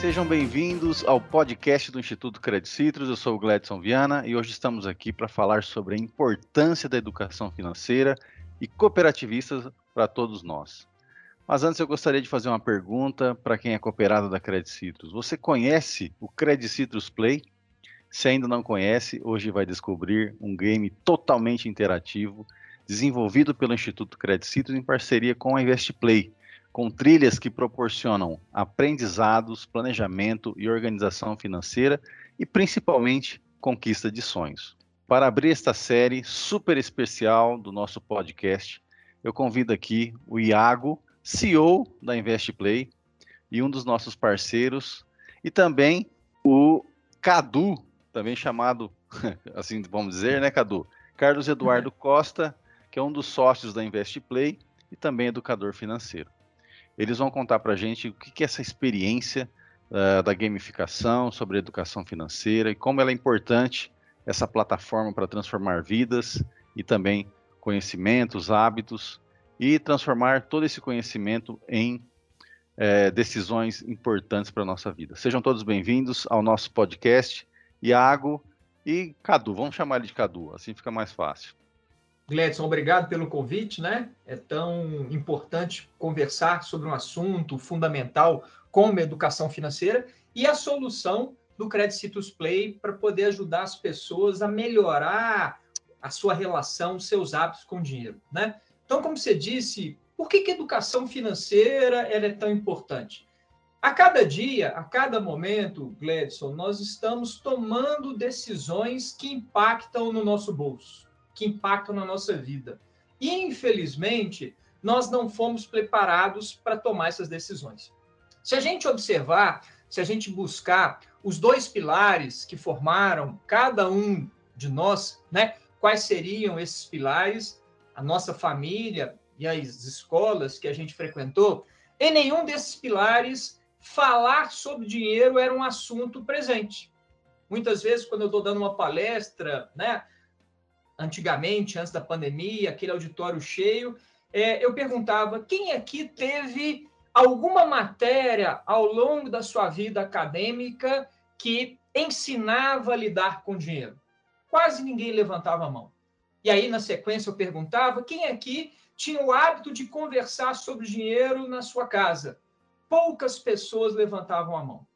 Sejam bem-vindos ao podcast do Instituto Credit Citrus. Eu sou o Gladson Viana e hoje estamos aqui para falar sobre a importância da educação financeira e cooperativista para todos nós. Mas antes eu gostaria de fazer uma pergunta para quem é cooperado da Credit Citrus. Você conhece o Credit Citrus Play? Se ainda não conhece, hoje vai descobrir um game totalmente interativo, desenvolvido pelo Instituto Credit Citrus em parceria com a Investplay, com trilhas que proporcionam aprendizados, planejamento e organização financeira e principalmente conquista de sonhos. Para abrir esta série super especial do nosso podcast, eu convido aqui o Iago, CEO da Investplay e um dos nossos parceiros, e também o Cadu, também chamado, assim vamos dizer, né, Cadu? Carlos Eduardo Costa, que é um dos sócios da Investplay e também educador financeiro. Eles vão contar para a gente o que é essa experiência uh, da gamificação sobre educação financeira e como ela é importante, essa plataforma para transformar vidas e também conhecimentos, hábitos e transformar todo esse conhecimento em é, decisões importantes para a nossa vida. Sejam todos bem-vindos ao nosso podcast. Iago e Cadu, vamos chamar ele de Cadu, assim fica mais fácil. Gledson, obrigado pelo convite, né? É tão importante conversar sobre um assunto fundamental como educação financeira e a solução do Credit Citrus Play para poder ajudar as pessoas a melhorar a sua relação, seus hábitos com o dinheiro, né? Então, como você disse, por que, que a educação financeira ela é tão importante? A cada dia, a cada momento, Gladson, nós estamos tomando decisões que impactam no nosso bolso, que impactam na nossa vida. E, infelizmente, nós não fomos preparados para tomar essas decisões. Se a gente observar, se a gente buscar os dois pilares que formaram cada um de nós, né? Quais seriam esses pilares? a nossa família e as escolas que a gente frequentou, em nenhum desses pilares falar sobre dinheiro era um assunto presente. Muitas vezes, quando eu estou dando uma palestra, né, antigamente, antes da pandemia, aquele auditório cheio, é, eu perguntava quem aqui teve alguma matéria ao longo da sua vida acadêmica que ensinava a lidar com dinheiro. Quase ninguém levantava a mão. E aí, na sequência, eu perguntava quem aqui tinha o hábito de conversar sobre dinheiro na sua casa. Poucas pessoas levantavam a mão.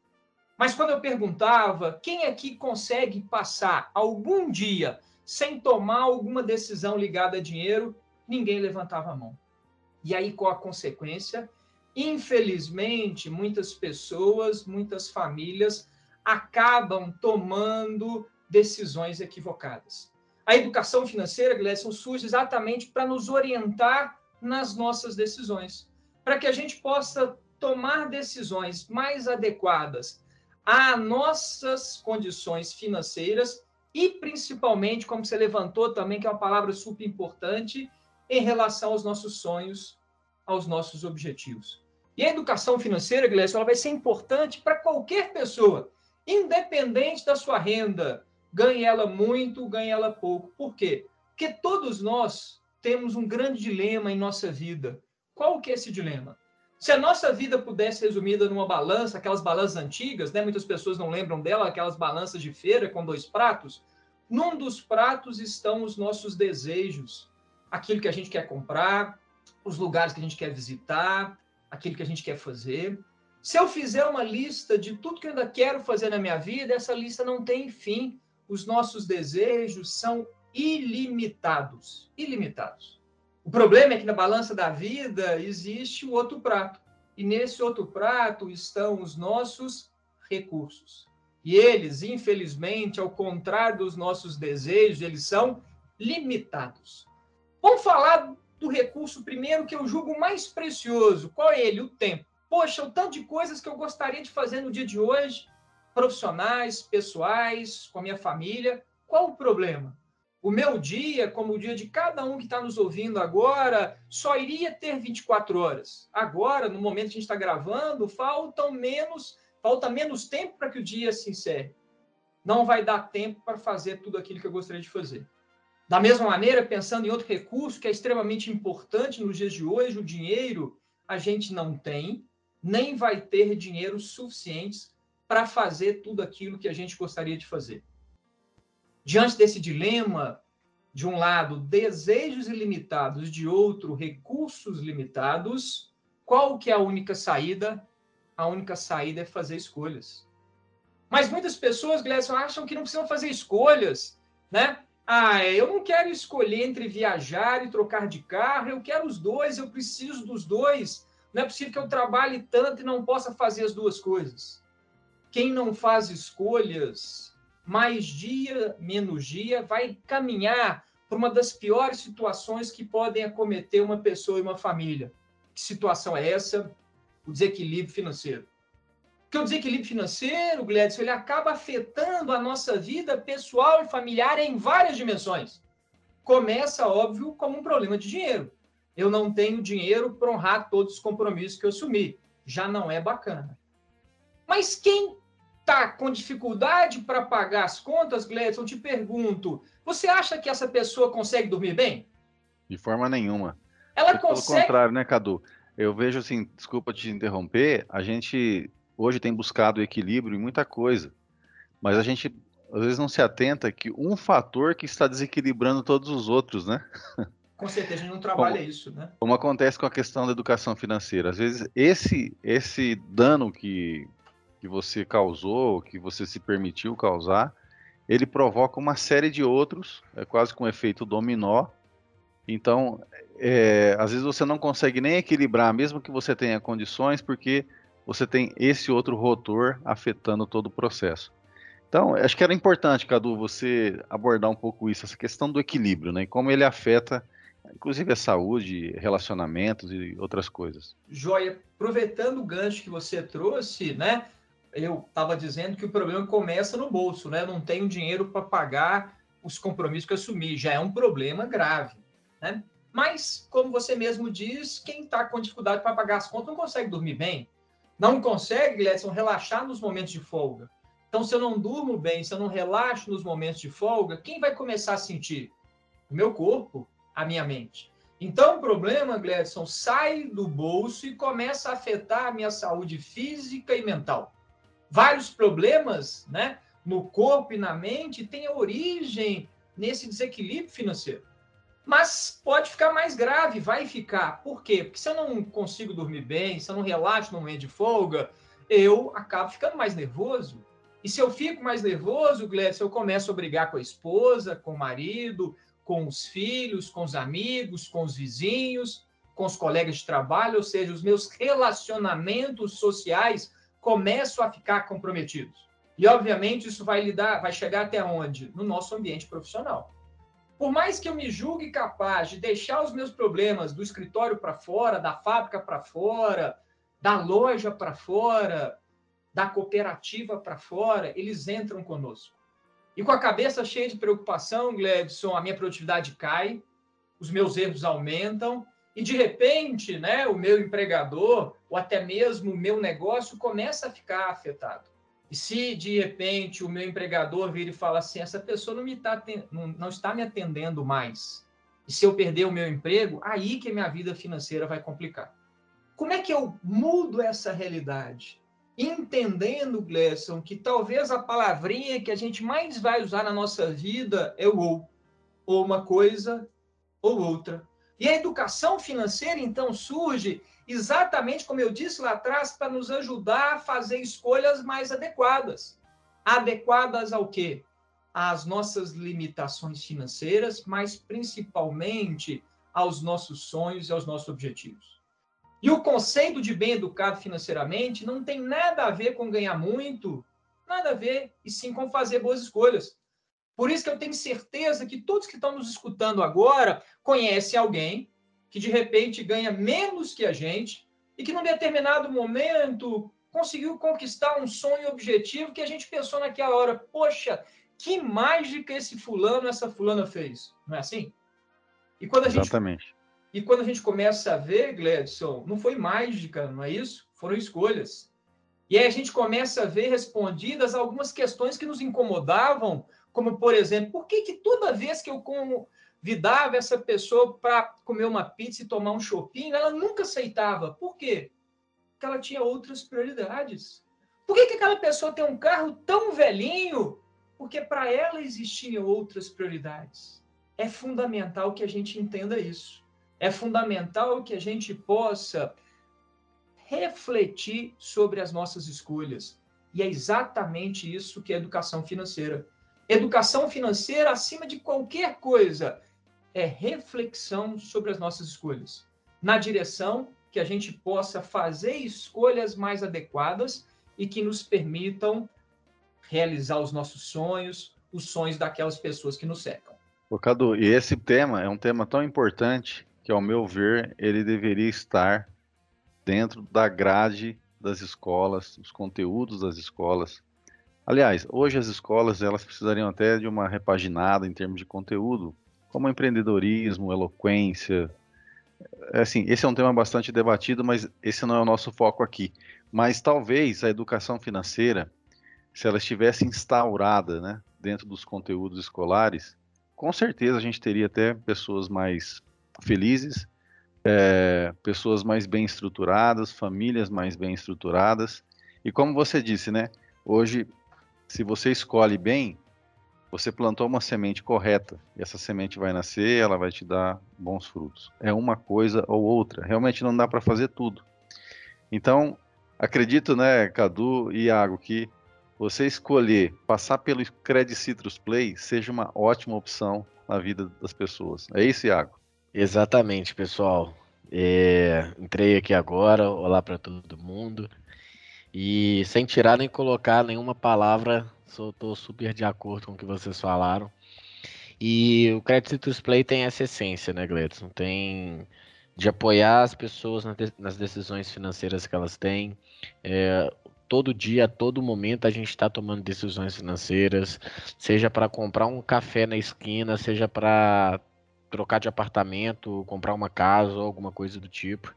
Mas quando eu perguntava quem aqui consegue passar algum dia sem tomar alguma decisão ligada a dinheiro, ninguém levantava a mão. E aí, qual a consequência? Infelizmente, muitas pessoas, muitas famílias acabam tomando decisões equivocadas. A educação financeira, Gleison, surge exatamente para nos orientar nas nossas decisões, para que a gente possa tomar decisões mais adequadas a nossas condições financeiras e principalmente, como você levantou também, que é uma palavra super importante, em relação aos nossos sonhos, aos nossos objetivos. E a educação financeira, Gleison, ela vai ser importante para qualquer pessoa, independente da sua renda, ganhe ela muito, ganhe ela pouco. Por quê? Porque todos nós temos um grande dilema em nossa vida. Qual que é esse dilema? Se a nossa vida pudesse resumida numa balança, aquelas balanças antigas, né? Muitas pessoas não lembram dela, aquelas balanças de feira com dois pratos. Num dos pratos estão os nossos desejos, aquilo que a gente quer comprar, os lugares que a gente quer visitar, aquilo que a gente quer fazer. Se eu fizer uma lista de tudo que eu ainda quero fazer na minha vida, essa lista não tem fim os nossos desejos são ilimitados. Ilimitados. O problema é que na balança da vida existe o outro prato. E nesse outro prato estão os nossos recursos. E eles, infelizmente, ao contrário dos nossos desejos, eles são limitados. Vamos falar do recurso primeiro que eu julgo mais precioso. Qual é ele? O tempo. Poxa, o tanto de coisas que eu gostaria de fazer no dia de hoje profissionais, pessoais, com a minha família. Qual o problema? O meu dia, como o dia de cada um que está nos ouvindo agora, só iria ter 24 horas. Agora, no momento que a gente está gravando, faltam menos, falta menos tempo para que o dia se encerre. Não vai dar tempo para fazer tudo aquilo que eu gostaria de fazer. Da mesma maneira, pensando em outro recurso que é extremamente importante nos dias de hoje, o dinheiro, a gente não tem, nem vai ter dinheiro suficientes para fazer tudo aquilo que a gente gostaria de fazer. Diante desse dilema, de um lado, desejos ilimitados, de outro, recursos limitados, qual que é a única saída? A única saída é fazer escolhas. Mas muitas pessoas, Gleison, acham que não precisam fazer escolhas, né? Ah, eu não quero escolher entre viajar e trocar de carro, eu quero os dois, eu preciso dos dois. Não é possível que eu trabalhe tanto e não possa fazer as duas coisas. Quem não faz escolhas, mais dia, menos dia, vai caminhar para uma das piores situações que podem acometer uma pessoa e uma família. Que situação é essa? O desequilíbrio financeiro. Porque o desequilíbrio financeiro, Gledson, ele acaba afetando a nossa vida pessoal e familiar em várias dimensões. Começa, óbvio, como um problema de dinheiro. Eu não tenho dinheiro para honrar todos os compromissos que eu assumi. Já não é bacana. Mas quem está com dificuldade para pagar as contas, Gledson, te pergunto, você acha que essa pessoa consegue dormir bem? De forma nenhuma. Ela consegue. Pelo contrário, né, Cadu? Eu vejo assim, desculpa te interromper, a gente hoje tem buscado equilíbrio em muita coisa, mas a gente às vezes não se atenta que um fator que está desequilibrando todos os outros, né? Com certeza, a gente não trabalha como, isso, né? Como acontece com a questão da educação financeira. Às vezes, esse, esse dano que, que você causou, que você se permitiu causar, ele provoca uma série de outros, é quase com um efeito dominó. Então, é, às vezes você não consegue nem equilibrar, mesmo que você tenha condições, porque você tem esse outro rotor afetando todo o processo. Então, acho que era importante, Cadu, você abordar um pouco isso, essa questão do equilíbrio, né? E como ele afeta, inclusive, a saúde, relacionamentos e outras coisas. Joia, aproveitando o gancho que você trouxe, né? Eu estava dizendo que o problema começa no bolso, né? não tenho dinheiro para pagar os compromissos que eu assumi. Já é um problema grave, né? Mas, como você mesmo diz, quem está com dificuldade para pagar as contas não consegue dormir bem. Não consegue, Gledson, relaxar nos momentos de folga. Então, se eu não durmo bem, se eu não relaxo nos momentos de folga, quem vai começar a sentir? O meu corpo, a minha mente. Então, o problema, Gledson, sai do bolso e começa a afetar a minha saúde física e mental. Vários problemas, né, no corpo e na mente têm origem nesse desequilíbrio financeiro. Mas pode ficar mais grave, vai ficar. Por quê? Porque se eu não consigo dormir bem, se eu não relaxo no momento de folga, eu acabo ficando mais nervoso. E se eu fico mais nervoso, Glécio, eu começo a brigar com a esposa, com o marido, com os filhos, com os amigos, com os vizinhos, com os colegas de trabalho, ou seja, os meus relacionamentos sociais começam a ficar comprometidos. E obviamente isso vai lidar, vai chegar até onde? No nosso ambiente profissional. Por mais que eu me julgue capaz de deixar os meus problemas do escritório para fora, da fábrica para fora, da loja para fora, da cooperativa para fora, eles entram conosco. E com a cabeça cheia de preocupação, Gledson, a minha produtividade cai, os meus erros aumentam, e de repente, né, o meu empregador, ou até mesmo o meu negócio, começa a ficar afetado. E se de repente o meu empregador vir e fala assim, essa pessoa não, me tá, não está me atendendo mais, e se eu perder o meu emprego, aí que a minha vida financeira vai complicar. Como é que eu mudo essa realidade? Entendendo, Gleison, que talvez a palavrinha que a gente mais vai usar na nossa vida é o ou. Ou uma coisa ou outra. E a educação financeira, então, surge exatamente como eu disse lá atrás, para nos ajudar a fazer escolhas mais adequadas. Adequadas ao quê? Às nossas limitações financeiras, mas principalmente aos nossos sonhos e aos nossos objetivos. E o conceito de bem educado financeiramente não tem nada a ver com ganhar muito, nada a ver, e sim com fazer boas escolhas. Por isso que eu tenho certeza que todos que estão nos escutando agora conhecem alguém que de repente ganha menos que a gente e que num determinado momento conseguiu conquistar um sonho objetivo que a gente pensou naquela hora, poxa, que mágica esse fulano, essa fulana fez. Não é assim? E quando a Exatamente. Gente, e quando a gente começa a ver, Gladson, não foi mágica, não é isso? Foram escolhas. E aí a gente começa a ver respondidas algumas questões que nos incomodavam, como, por exemplo, por que, que toda vez que eu convidava essa pessoa para comer uma pizza e tomar um shopping, ela nunca aceitava. Por quê? Porque ela tinha outras prioridades. Por que, que aquela pessoa tem um carro tão velhinho? Porque para ela existiam outras prioridades. É fundamental que a gente entenda isso. É fundamental que a gente possa refletir sobre as nossas escolhas. E é exatamente isso que é educação financeira. Educação financeira, acima de qualquer coisa, é reflexão sobre as nossas escolhas, na direção que a gente possa fazer escolhas mais adequadas e que nos permitam realizar os nossos sonhos, os sonhos daquelas pessoas que nos cercam. Ô, Cadu, e esse tema é um tema tão importante que, ao meu ver, ele deveria estar dentro da grade das escolas, os conteúdos das escolas. Aliás, hoje as escolas elas precisariam até de uma repaginada em termos de conteúdo, como empreendedorismo, eloquência. É, assim, esse é um tema bastante debatido, mas esse não é o nosso foco aqui. Mas talvez a educação financeira, se ela estivesse instaurada né, dentro dos conteúdos escolares, com certeza a gente teria até pessoas mais felizes, é, pessoas mais bem estruturadas, famílias mais bem estruturadas. E como você disse, né? Hoje, se você escolhe bem, você plantou uma semente correta e essa semente vai nascer, ela vai te dar bons frutos. É uma coisa ou outra. Realmente não dá para fazer tudo. Então, acredito, né, Cadu e Iago, que você escolher passar pelo Credit Citrus Play seja uma ótima opção na vida das pessoas. É isso, Iago? Exatamente, pessoal. É, entrei aqui agora, olá para todo mundo. E sem tirar nem colocar nenhuma palavra, estou super de acordo com o que vocês falaram. E o Credit Citrus Play tem essa essência, né, Gledson? Tem de apoiar as pessoas nas decisões financeiras que elas têm. É, todo dia, a todo momento, a gente está tomando decisões financeiras, seja para comprar um café na esquina, seja para trocar de apartamento, comprar uma casa ou alguma coisa do tipo.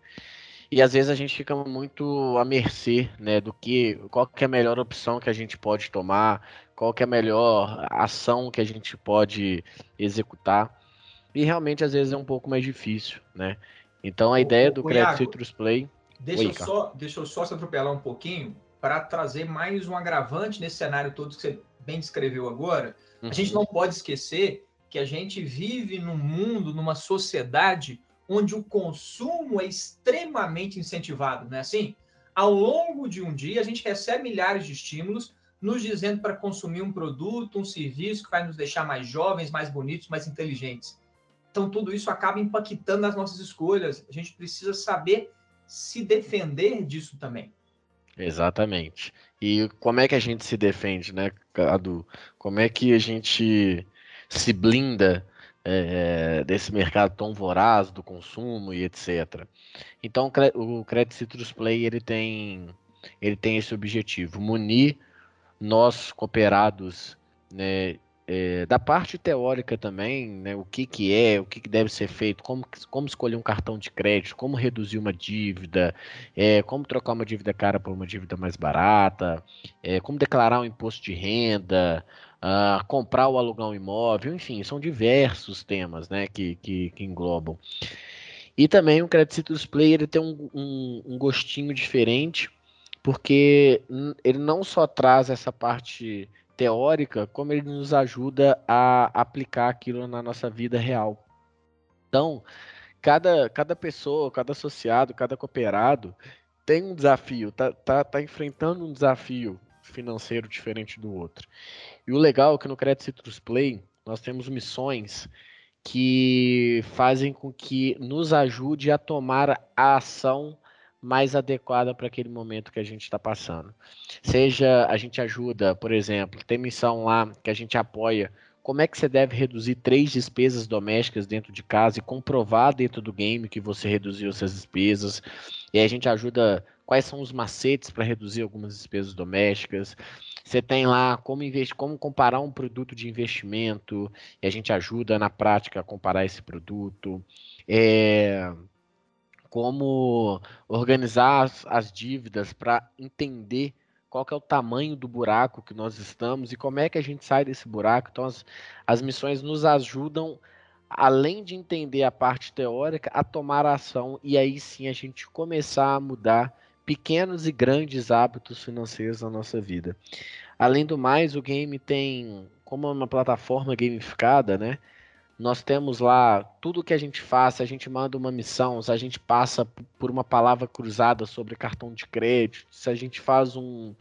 E às vezes a gente fica muito à mercê, né, do que qual que é a melhor opção que a gente pode tomar, qual que é a melhor ação que a gente pode executar. E realmente às vezes é um pouco mais difícil, né? Então a o, ideia do Credit Citrus Play. Deixa, Oi, eu só, deixa eu só se atropelar um pouquinho para trazer mais um agravante nesse cenário todo que você bem descreveu agora. Uhum. A gente uhum. não pode esquecer que a gente vive num mundo, numa sociedade onde o consumo é extremamente incentivado, né? Assim, ao longo de um dia a gente recebe milhares de estímulos nos dizendo para consumir um produto, um serviço que vai nos deixar mais jovens, mais bonitos, mais inteligentes. Então tudo isso acaba impactando nas nossas escolhas. A gente precisa saber se defender disso também. Exatamente. E como é que a gente se defende, né, Cadu? Como é que a gente se blinda é, desse mercado tão voraz do consumo e etc. Então o Credit Citrus Play ele tem ele tem esse objetivo, munir nós cooperados né, é, da parte teórica também, né, o que, que é, o que, que deve ser feito, como, como escolher um cartão de crédito, como reduzir uma dívida, é, como trocar uma dívida cara por uma dívida mais barata, é, como declarar um imposto de renda, uh, comprar ou alugar um imóvel, enfim, são diversos temas né, que, que, que englobam. E também o Credit Citrus Play ele tem um, um, um gostinho diferente, porque ele não só traz essa parte teórica, como ele nos ajuda a aplicar aquilo na nossa vida real. Então, cada, cada pessoa, cada associado, cada cooperado tem um desafio, tá, tá, tá enfrentando um desafio financeiro diferente do outro. E o legal é que no Credit Citrus Play nós temos missões que fazem com que nos ajude a tomar a ação mais adequada para aquele momento que a gente está passando. Seja a gente ajuda, por exemplo, tem missão lá que a gente apoia como é que você deve reduzir três despesas domésticas dentro de casa e comprovar dentro do game que você reduziu essas despesas. E a gente ajuda quais são os macetes para reduzir algumas despesas domésticas. Você tem lá como investir, como comparar um produto de investimento, e a gente ajuda na prática a comparar esse produto. É, como organizar as, as dívidas para entender qual que é o tamanho do buraco que nós estamos e como é que a gente sai desse buraco. Então, as, as missões nos ajudam, além de entender a parte teórica, a tomar ação e aí sim a gente começar a mudar pequenos e grandes hábitos financeiros na nossa vida. Além do mais, o game tem, como é uma plataforma gamificada, né? Nós temos lá tudo que a gente faz, a gente manda uma missão, se a gente passa por uma palavra cruzada sobre cartão de crédito, se a gente faz um,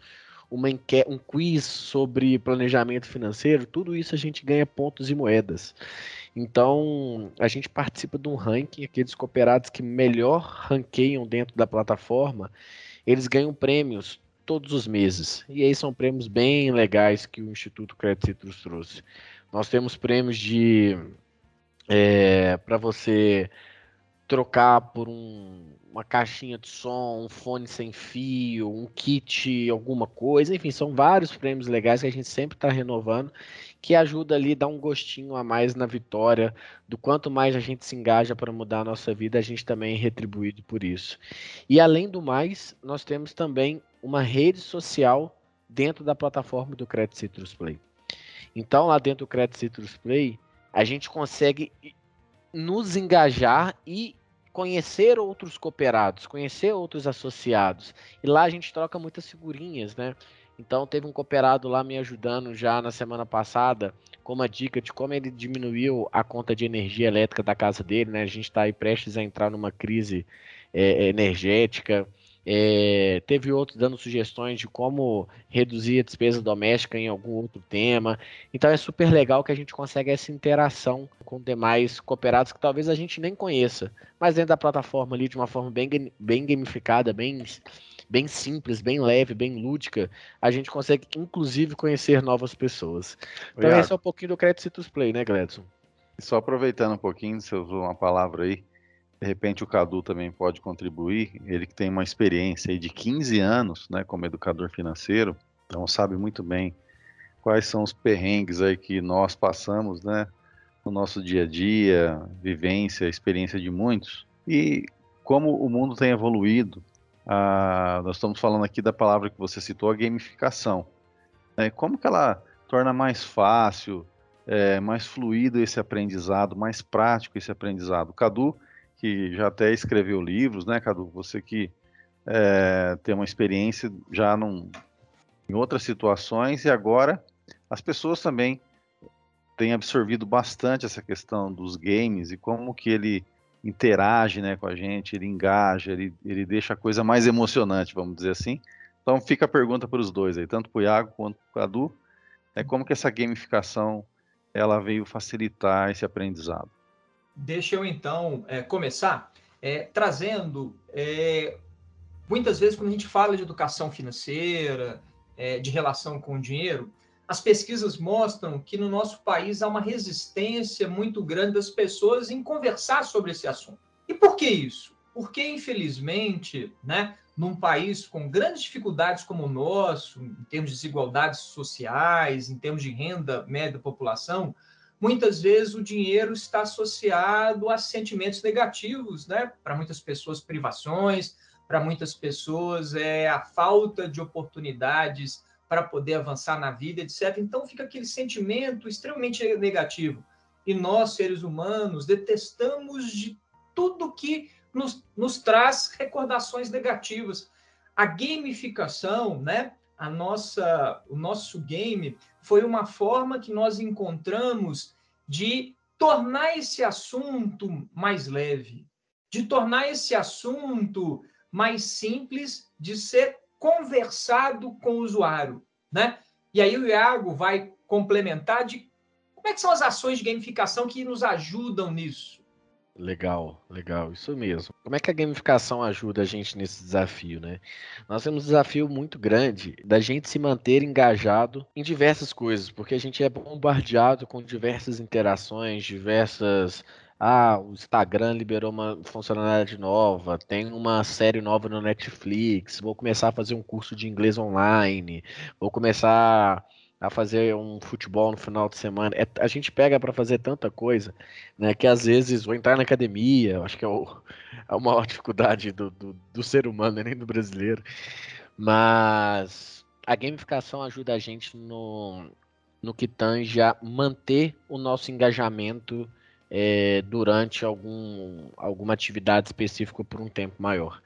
uma um quiz sobre planejamento financeiro, tudo isso a gente ganha pontos e moedas. Então, a gente participa de um ranking, aqueles cooperados que melhor ranqueiam dentro da plataforma, eles ganham prêmios todos os meses. E aí são prêmios bem legais que o Instituto Crédito Citrus trouxe. Nós temos prêmios de é, para você trocar por um, uma caixinha de som, um fone sem fio, um kit, alguma coisa, enfim, são vários prêmios legais que a gente sempre está renovando, que ajuda ali a dar um gostinho a mais na vitória, do quanto mais a gente se engaja para mudar a nossa vida, a gente também é retribuído por isso. E além do mais, nós temos também uma rede social dentro da plataforma do Credit Citrus Play. Então, lá dentro do Credit Citrus Play, a gente consegue nos engajar e conhecer outros cooperados, conhecer outros associados. E lá a gente troca muitas figurinhas, né? Então teve um cooperado lá me ajudando já na semana passada com uma dica de como ele diminuiu a conta de energia elétrica da casa dele, né? A gente está aí prestes a entrar numa crise é, energética. É, teve outros dando sugestões de como reduzir a despesa doméstica em algum outro tema. Então é super legal que a gente consegue essa interação com demais cooperados que talvez a gente nem conheça, mas dentro da plataforma ali de uma forma bem, bem gamificada, bem, bem simples, bem leve, bem lúdica, a gente consegue inclusive conhecer novas pessoas. Então Obrigado. esse é um pouquinho do Credit Citrus Play, né, Gledson? Só aproveitando um pouquinho, você usou uma palavra aí, de repente o Cadu também pode contribuir, ele que tem uma experiência aí de 15 anos, né, como educador financeiro, então sabe muito bem quais são os perrengues aí que nós passamos, né, no nosso dia a dia, vivência, experiência de muitos, e como o mundo tem evoluído, ah, nós estamos falando aqui da palavra que você citou, a gamificação, né, como que ela torna mais fácil, é, mais fluido esse aprendizado, mais prático esse aprendizado. Cadu que já até escreveu livros, né, Cadu? Você que é, tem uma experiência já num, em outras situações e agora as pessoas também têm absorvido bastante essa questão dos games e como que ele interage né, com a gente, ele engaja, ele, ele deixa a coisa mais emocionante, vamos dizer assim. Então fica a pergunta para os dois aí, tanto para o Iago quanto para o Cadu, é como que essa gamificação ela veio facilitar esse aprendizado. Deixa eu então é, começar é, trazendo. É, muitas vezes, quando a gente fala de educação financeira, de relação com o dinheiro, as pesquisas mostram que no nosso país há uma resistência muito grande das pessoas em conversar sobre esse assunto. E por que isso? Porque, infelizmente, né, num país com grandes dificuldades como o nosso, em termos de desigualdades sociais, em termos de renda média da população, muitas vezes o dinheiro está associado a sentimentos negativos, né? Para muitas pessoas, privações, para muitas pessoas é a falta de oportunidades para poder avançar na vida, etc. Então fica aquele sentimento extremamente negativo. E nós, seres humanos, detestamos de tudo que nos, nos traz recordações negativas. A gamificação, né? a nossa, o nosso game foi uma forma que nós encontramos de tornar esse assunto mais leve, de tornar esse assunto mais simples de ser conversado com o usuário, né? E aí o Iago vai complementar de como é que são as ações de gamificação que nos ajudam nisso. Legal, legal, isso mesmo. Como é que a gamificação ajuda a gente nesse desafio, né? Nós temos um desafio muito grande da gente se manter engajado em diversas coisas, porque a gente é bombardeado com diversas interações, diversas. Ah, o Instagram liberou uma funcionalidade nova, tem uma série nova no Netflix, vou começar a fazer um curso de inglês online, vou começar a fazer um futebol no final de semana. É, a gente pega para fazer tanta coisa, né? Que às vezes vou entrar na academia, acho que é, o, é a maior dificuldade do, do, do ser humano, né, nem do brasileiro. Mas a gamificação ajuda a gente no, no que tange a manter o nosso engajamento é, durante algum, alguma atividade específica por um tempo maior.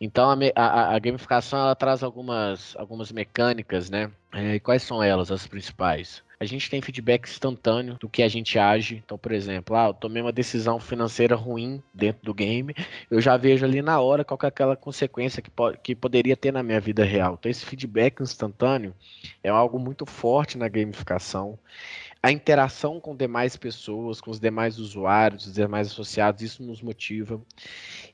Então a, a, a, gamificação traz algumas, algumas mecânicas, né? É, e quais são elas, as principais? a gente tem feedback instantâneo do que a gente age. Então, por exemplo, ah, eu tomei uma decisão financeira ruim dentro do game, eu já vejo ali na hora qual é aquela consequência que, po que poderia ter na minha vida real. Então, esse feedback instantâneo é algo muito forte na gamificação. A interação com demais pessoas, com os demais usuários, os demais associados, isso nos motiva.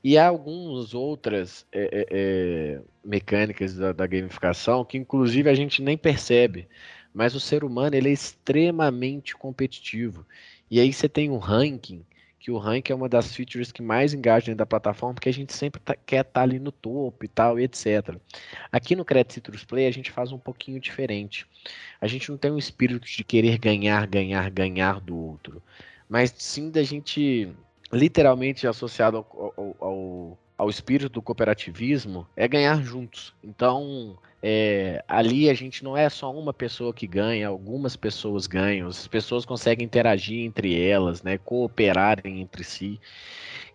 E há algumas outras é, é, mecânicas da, da gamificação que, inclusive, a gente nem percebe mas o ser humano ele é extremamente competitivo. E aí você tem um ranking, que o ranking é uma das features que mais engaja dentro da plataforma, porque a gente sempre tá, quer estar tá ali no topo e tal, e etc. Aqui no Credit Citrus Play a gente faz um pouquinho diferente. A gente não tem um espírito de querer ganhar, ganhar, ganhar do outro, mas sim da gente literalmente associado ao, ao, ao espírito do cooperativismo é ganhar juntos. Então, é, ali a gente não é só uma pessoa que ganha, algumas pessoas ganham, as pessoas conseguem interagir entre elas, né, cooperarem entre si.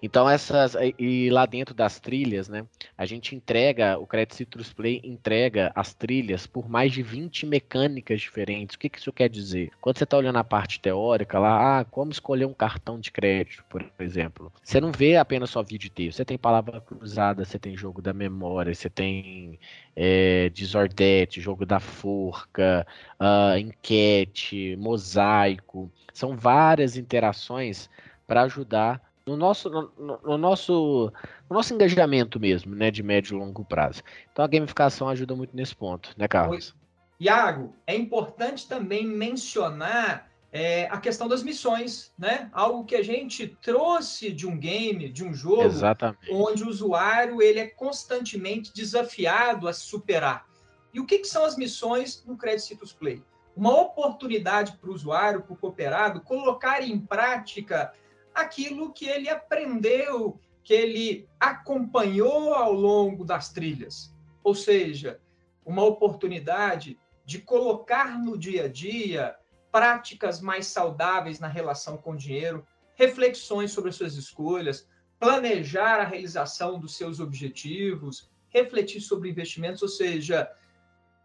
Então essas e lá dentro das trilhas, né, a gente entrega, o Credit Citrus Play entrega as trilhas por mais de 20 mecânicas diferentes. O que, que isso quer dizer? Quando você está olhando a parte teórica lá, ah, como escolher um cartão de crédito, por exemplo, você não vê apenas só vídeo texto, você tem palavra cruzada, você tem jogo da memória, você tem é, desordete, jogo da forca, uh, enquete, mosaico, são várias interações para ajudar no nosso, no, no, nosso, no nosso engajamento mesmo, né, de médio e longo prazo. Então a gamificação ajuda muito nesse ponto, né, Carlos? Iago, é importante também mencionar é, a questão das missões, né? Algo que a gente trouxe de um game, de um jogo, Exatamente. onde o usuário ele é constantemente desafiado a se superar. E o que, que são as missões no Credit Citrus Play? Uma oportunidade para o usuário, para o cooperado, colocar em prática aquilo que ele aprendeu, que ele acompanhou ao longo das trilhas. Ou seja, uma oportunidade de colocar no dia a dia práticas mais saudáveis na relação com o dinheiro, reflexões sobre as suas escolhas, planejar a realização dos seus objetivos, refletir sobre investimentos, ou seja,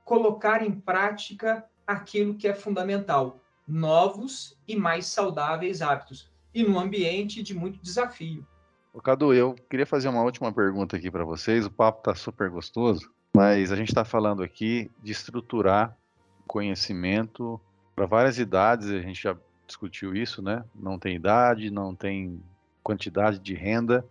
colocar em prática aquilo que é fundamental, novos e mais saudáveis hábitos e num ambiente de muito desafio. O Cadu, eu queria fazer uma última pergunta aqui para vocês. O papo está super gostoso, mas a gente está falando aqui de estruturar conhecimento para várias idades. A gente já discutiu isso, né? Não tem idade, não tem quantidade de renda.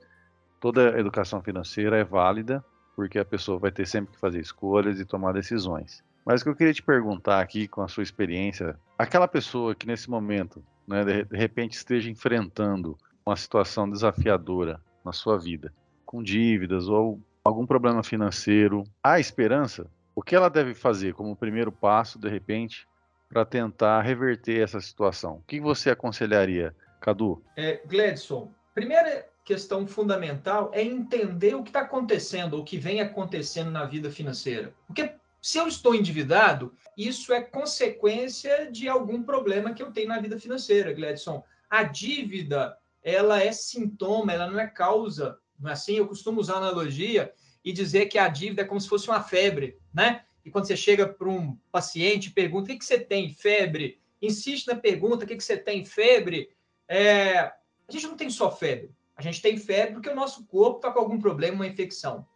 Toda educação financeira é válida, porque a pessoa vai ter sempre que fazer escolhas e tomar decisões. Mas o que eu queria te perguntar aqui, com a sua experiência, aquela pessoa que nesse momento né, de, repente esteja enfrentando uma situação desafiadora na sua vida, com dívidas ou algum problema financeiro, há esperança? O que ela deve fazer como primeiro passo, de repente, para tentar reverter essa situação? O que você aconselharia, Cadu? É, Gladson, primeira questão fundamental é entender o que está acontecendo, o que vem acontecendo na vida financeira. Porque se eu estou endividado, isso é consequência de algum problema que eu tenho na vida financeira, Gladson. A dívida, ela é sintoma, ela não é causa. Não é assim? Eu costumo usar analogia e dizer que a dívida é como se fosse uma febre, né? E quando você chega para um paciente e pergunta o que, que você tem, febre, insiste na pergunta o que, que você tem, febre, é... a gente não tem só febre. A gente tem febre porque o nosso corpo está com algum problema, uma infecção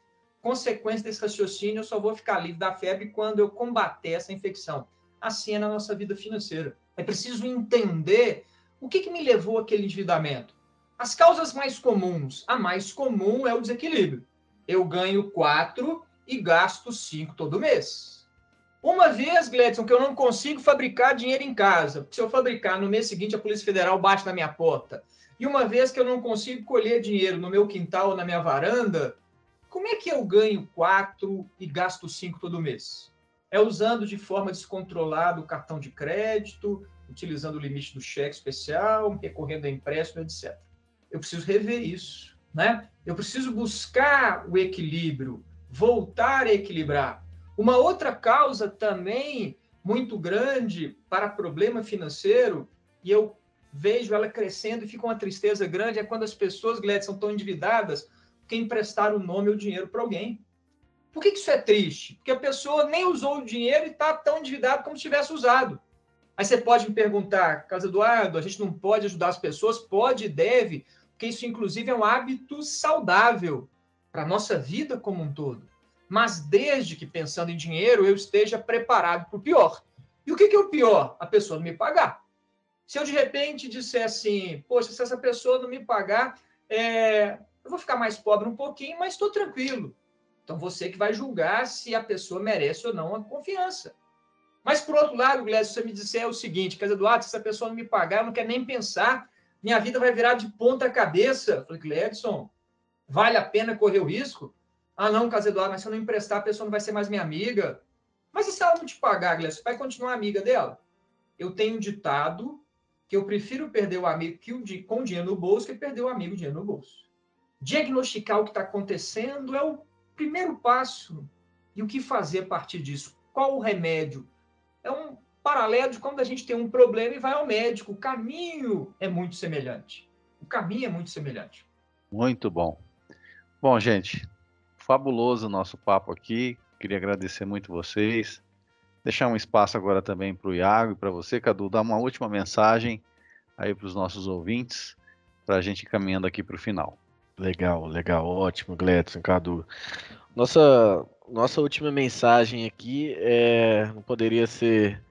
consequência desse raciocínio, eu só vou ficar livre da febre quando eu combater essa infecção. Assim é na nossa vida financeira. É preciso entender o que, que me levou àquele endividamento. As causas mais comuns. A mais comum é o desequilíbrio. Eu ganho 4 e gasto 5 todo mês. Uma vez, Gledson, que eu não consigo fabricar dinheiro em casa. Se eu fabricar no mês seguinte, a Polícia Federal bate na minha porta. E uma vez que eu não consigo colher dinheiro no meu quintal ou na minha varanda, como é que eu ganho 4 e gasto 5 todo mês? É usando de forma descontrolada o cartão de crédito, utilizando o limite do cheque especial, recorrendo a empréstimo, etc. Eu preciso rever isso, né? Eu preciso buscar o equilíbrio, voltar a equilibrar. Uma outra causa também muito grande para problema financeiro, e eu vejo ela crescendo e fica uma tristeza grande, é quando as pessoas, Gledson, estão endividadas que emprestar o nome ou dinheiro para alguém. Por que, que isso é triste? Porque a pessoa nem usou o dinheiro e está tão endividado como se tivesse usado. Aí você pode me perguntar, Carlos Eduardo, a gente não pode ajudar as pessoas? Pode e deve, porque isso, inclusive, é um hábito saudável para a nossa vida como um todo. Mas desde que, pensando em dinheiro, eu esteja preparado para o pior. E o que, que é o pior? A pessoa não me pagar. Se eu, de repente, disser assim, poxa, se essa pessoa não me pagar, é... eu vou ficar mais pobre um pouquinho, mas estou tranquilo. Então, você que vai julgar se a pessoa merece ou não a confiança. Mas, por outro lado, Glécio, você me disser o seguinte, Casa Eduardo, se essa pessoa não me pagar, eu não quero nem pensar, minha vida vai virar de ponta cabeça. Eu falei, Gledson, vale a pena correr o risco? Ah, não, Casa Eduardo, mas se eu não emprestar, a pessoa não vai ser mais minha amiga. Mas e se ela não te pagar, Glécio, vai continuar amiga dela? Eu tenho ditado que eu prefiro perder o amigo que com dinheiro no bolso que perder o amigo dinheiro no bolso. Diagnosticar o que está acontecendo é o primeiro passo. E o que fazer a partir disso? Qual o remédio? É um paralelo de quando a gente tem um problema e vai ao médico. O caminho é muito semelhante. O caminho é muito semelhante. Muito bom. Bom, gente, fabuloso o nosso papo aqui. Queria agradecer muito vocês. Deixar um espaço agora também para o Iago e para você, Cadu, dar uma última mensagem aí para os nossos ouvintes, para a gente caminhando aqui para o final. Legal, legal, ótimo, Gledson, Cadu. Nossa, nossa última mensagem aqui é, não poderia ser,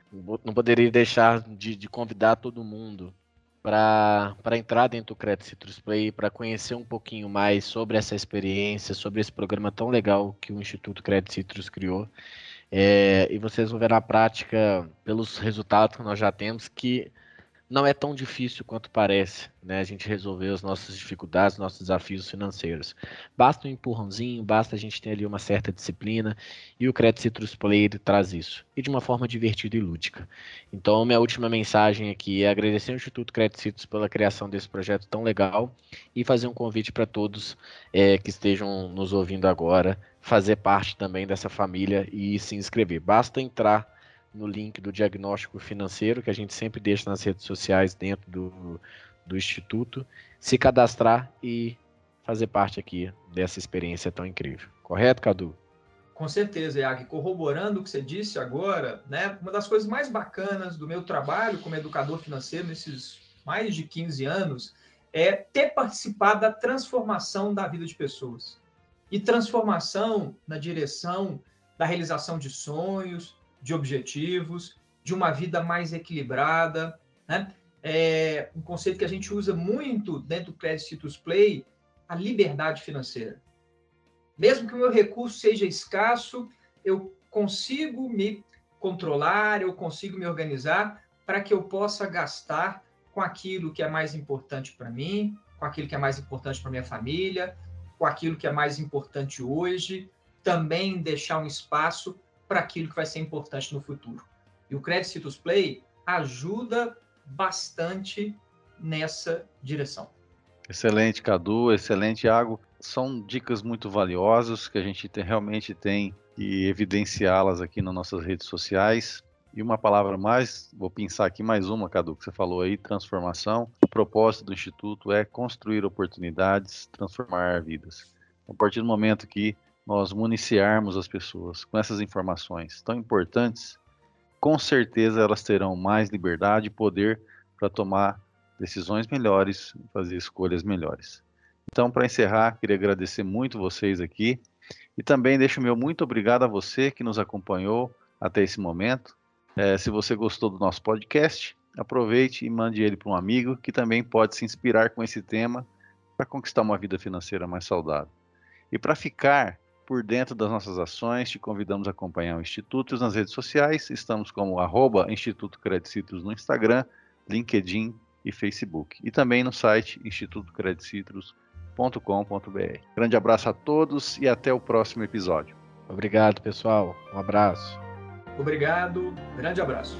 não poderia deixar de, de convidar todo mundo para entrar dentro do Credit Citrus Play, para conhecer um pouquinho mais sobre essa experiência, sobre esse programa tão legal que o Instituto Credit Citrus criou. É, e vocês vão ver na prática, pelos resultados que nós já temos, que não é tão difícil quanto parece, né? A gente resolver as nossas dificuldades, nossos desafios financeiros. Basta um empurrãozinho, basta a gente ter ali uma certa disciplina e o Credit Citrus Play traz isso e de uma forma divertida e lúdica. Então, minha última mensagem aqui é agradecer ao Instituto Credit Citrus pela criação desse projeto tão legal e fazer um convite para todos é, que estejam nos ouvindo agora fazer parte também dessa família e se inscrever. Basta entrar no link do diagnóstico financeiro, que a gente sempre deixa nas redes sociais dentro do, do Instituto, se cadastrar e fazer parte aqui dessa experiência tão incrível. Correto, Cadu? Com certeza, Iag. Corroborando o que você disse agora, né, uma das coisas mais bacanas do meu trabalho como educador financeiro nesses mais de 15 anos é ter participado da transformação da vida de pessoas. E transformação na direção da realização de sonhos, de objetivos, de uma vida mais equilibrada, né? É um conceito que a gente usa muito dentro do Credit Play, a liberdade financeira. Mesmo que o meu recurso seja escasso, eu consigo me controlar, eu consigo me organizar para que eu possa gastar com aquilo que é mais importante para mim, com aquilo que é mais importante para minha família, com aquilo que é mais importante hoje, também deixar um espaço para aquilo que vai ser importante no futuro. E o Credit Citrus Play ajuda bastante nessa direção. Excelente, Cadu, excelente, Iago. São dicas muito valiosas que a gente tem, realmente tem que evidenciá-las aqui nas nossas redes sociais. E uma palavra mais, vou pensar aqui mais uma, Cadu, que você falou aí, transformação. O propósito do Instituto é construir oportunidades, transformar vidas. A partir do momento que nós municiarmos as pessoas com essas informações tão importantes, com certeza elas terão mais liberdade e poder para tomar decisões melhores, fazer escolhas melhores. Então, para encerrar, queria agradecer muito vocês aqui e também deixo o meu muito obrigado a você que nos acompanhou até esse momento. É, se você gostou do nosso podcast, aproveite e mande ele para um amigo que também pode se inspirar com esse tema para conquistar uma vida financeira mais saudável. E para ficar por dentro das nossas ações, te convidamos a acompanhar o Instituto nas redes sociais. Estamos como arroba Instituto Credicitrus no Instagram, LinkedIn e Facebook. E também no site institutocredicitrus.com.br. Grande abraço a todos e até o próximo episódio. Obrigado, pessoal. Um abraço. Obrigado. Grande abraço.